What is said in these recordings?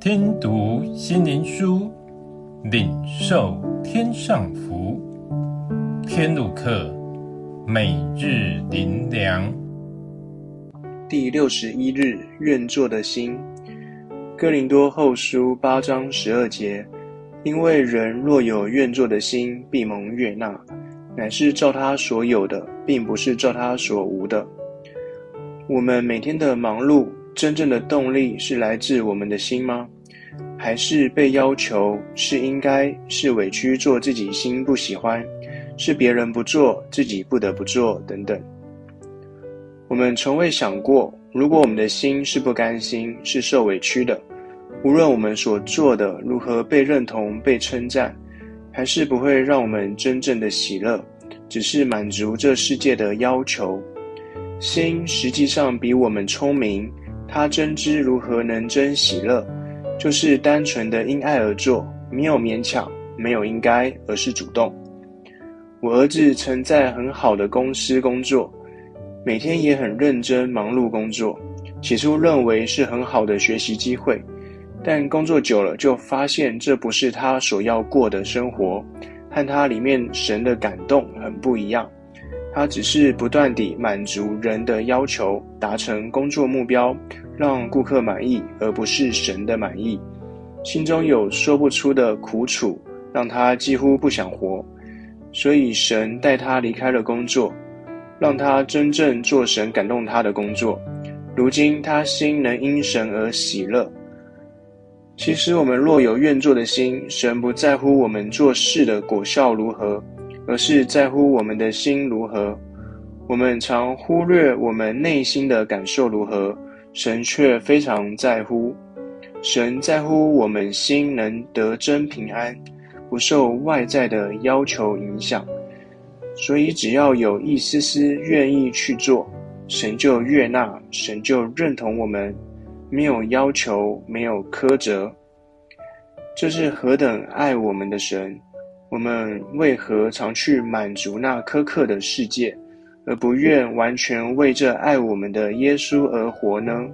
听读心灵书，领受天上福。天路客，每日灵粮。第六十一日，愿做的心。哥林多后书八章十二节，因为人若有愿做的心，必蒙悦纳，乃是照他所有的，并不是照他所无的。我们每天的忙碌，真正的动力是来自我们的心吗？还是被要求，是应该，是委屈做自己心不喜欢，是别人不做，自己不得不做等等？我们从未想过，如果我们的心是不甘心，是受委屈的，无论我们所做的如何被认同、被称赞，还是不会让我们真正的喜乐，只是满足这世界的要求。心实际上比我们聪明，他真知如何能真喜乐，就是单纯的因爱而做，没有勉强，没有应该，而是主动。我儿子曾在很好的公司工作，每天也很认真忙碌工作，起初认为是很好的学习机会，但工作久了就发现这不是他所要过的生活，和他里面神的感动很不一样。他只是不断地满足人的要求，达成工作目标，让顾客满意，而不是神的满意。心中有说不出的苦楚，让他几乎不想活。所以神带他离开了工作，让他真正做神感动他的工作。如今他心能因神而喜乐。其实我们若有愿做的心，神不在乎我们做事的果效如何。而是在乎我们的心如何，我们常忽略我们内心的感受如何，神却非常在乎。神在乎我们心能得真平安，不受外在的要求影响。所以只要有一丝丝愿意去做，神就悦纳，神就认同我们，没有要求，没有苛责。这是何等爱我们的神！我们为何常去满足那苛刻的世界，而不愿完全为这爱我们的耶稣而活呢？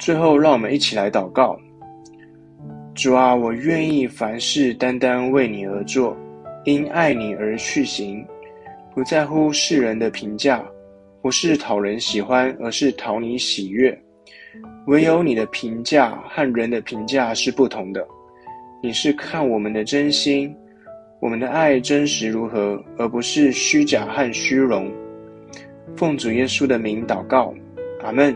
最后，让我们一起来祷告：主啊，我愿意凡事单单为你而做，因爱你而去行，不在乎世人的评价，不是讨人喜欢，而是讨你喜悦。唯有你的评价和人的评价是不同的。你是看我们的真心，我们的爱真实如何，而不是虚假和虚荣。奉主耶稣的名祷告，阿门。